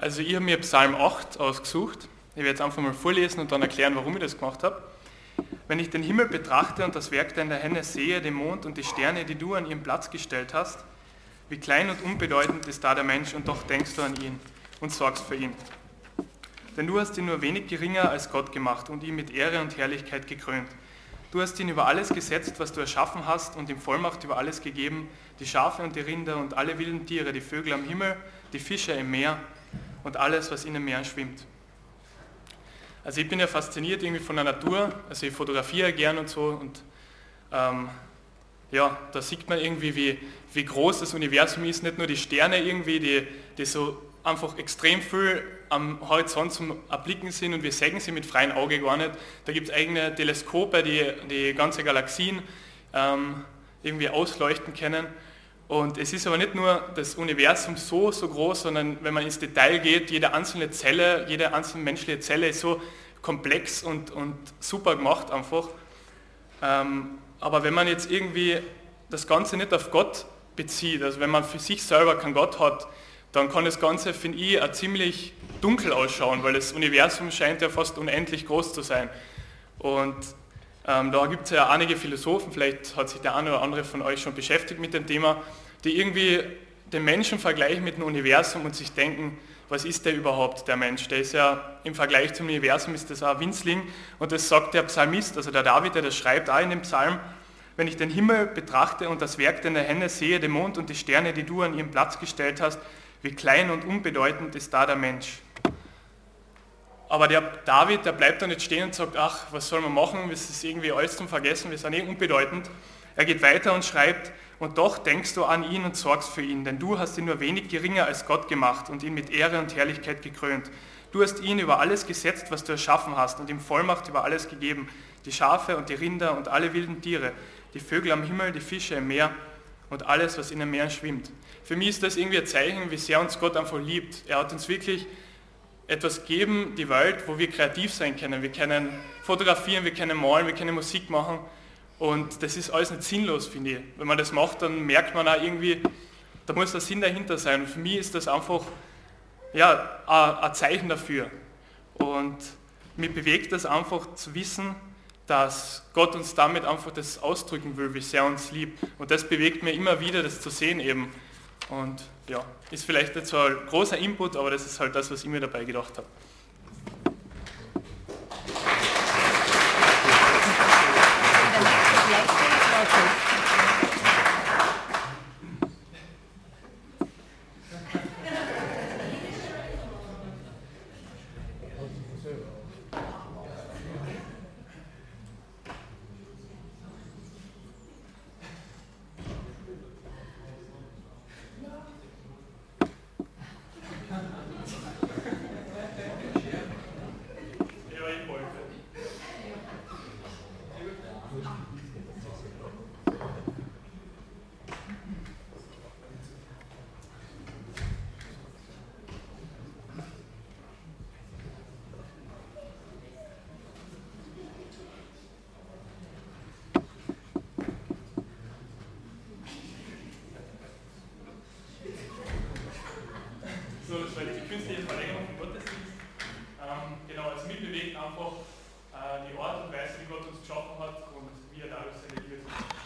Also ich habe mir Psalm 8 ausgesucht. Ich werde jetzt einfach mal vorlesen und dann erklären, warum ich das gemacht habe. Wenn ich den Himmel betrachte und das Werk deiner Hände sehe, den Mond und die Sterne, die du an ihren Platz gestellt hast, wie klein und unbedeutend ist da der Mensch und doch denkst du an ihn und sorgst für ihn. Denn du hast ihn nur wenig geringer als Gott gemacht und ihn mit Ehre und Herrlichkeit gekrönt. Du hast ihn über alles gesetzt, was du erschaffen hast und ihm Vollmacht über alles gegeben, die Schafe und die Rinder und alle wilden Tiere, die Vögel am Himmel, die Fische im Meer und alles, was in den Meeren schwimmt. Also ich bin ja fasziniert irgendwie von der Natur, also ich fotografiere gern und so und ähm, ja, da sieht man irgendwie, wie, wie groß das Universum ist, nicht nur die Sterne irgendwie, die, die so einfach extrem viel am Horizont zum Erblicken sind und wir sehen sie mit freiem Auge gar nicht. Da gibt es eigene Teleskope, die die ganze Galaxien ähm, irgendwie ausleuchten können. Und es ist aber nicht nur das Universum so, so groß, sondern wenn man ins Detail geht, jede einzelne Zelle, jede einzelne menschliche Zelle ist so komplex und, und super gemacht einfach. Ähm, aber wenn man jetzt irgendwie das Ganze nicht auf Gott bezieht, also wenn man für sich selber keinen Gott hat, dann kann das Ganze, finde ich, auch ziemlich dunkel ausschauen, weil das Universum scheint ja fast unendlich groß zu sein. Und ähm, da gibt es ja einige Philosophen, vielleicht hat sich der eine oder andere von euch schon beschäftigt mit dem Thema, die irgendwie den Menschen vergleichen mit dem Universum und sich denken, was ist der überhaupt, der Mensch? Der ist ja im Vergleich zum Universum ist das auch ein Winzling und das sagt der Psalmist, also der David, der das schreibt auch in dem Psalm, wenn ich den Himmel betrachte und das Werk deiner Hände sehe, den Mond und die Sterne, die du an ihren Platz gestellt hast, wie klein und unbedeutend ist da der Mensch. Aber der David, der bleibt da nicht stehen und sagt, ach, was soll man machen, das ist irgendwie alles zum Vergessen, wir sind eh unbedeutend. Er geht weiter und schreibt, und doch denkst du an ihn und sorgst für ihn, denn du hast ihn nur wenig geringer als Gott gemacht und ihn mit Ehre und Herrlichkeit gekrönt. Du hast ihn über alles gesetzt, was du erschaffen hast, und ihm Vollmacht über alles gegeben, die Schafe und die Rinder und alle wilden Tiere, die Vögel am Himmel, die Fische im Meer und alles, was in den Meeren schwimmt. Für mich ist das irgendwie ein Zeichen, wie sehr uns Gott einfach liebt. Er hat uns wirklich etwas gegeben, die Welt, wo wir kreativ sein können. Wir können fotografieren, wir können malen, wir können Musik machen. Und das ist alles nicht sinnlos, finde ich. Wenn man das macht, dann merkt man auch irgendwie, da muss der Sinn dahinter sein. Und für mich ist das einfach ja, ein Zeichen dafür. Und mich bewegt das einfach zu wissen, dass Gott uns damit einfach das ausdrücken will, wie sehr er uns liebt. Und das bewegt mir immer wieder, das zu sehen eben. Und ja, ist vielleicht nicht so ein großer Input, aber das ist halt das, was ich mir dabei gedacht habe. mich bewegt einfach äh, die Art und Weise, wie Gott uns geschaffen hat und wie er dadurch seine Liebe zu machen.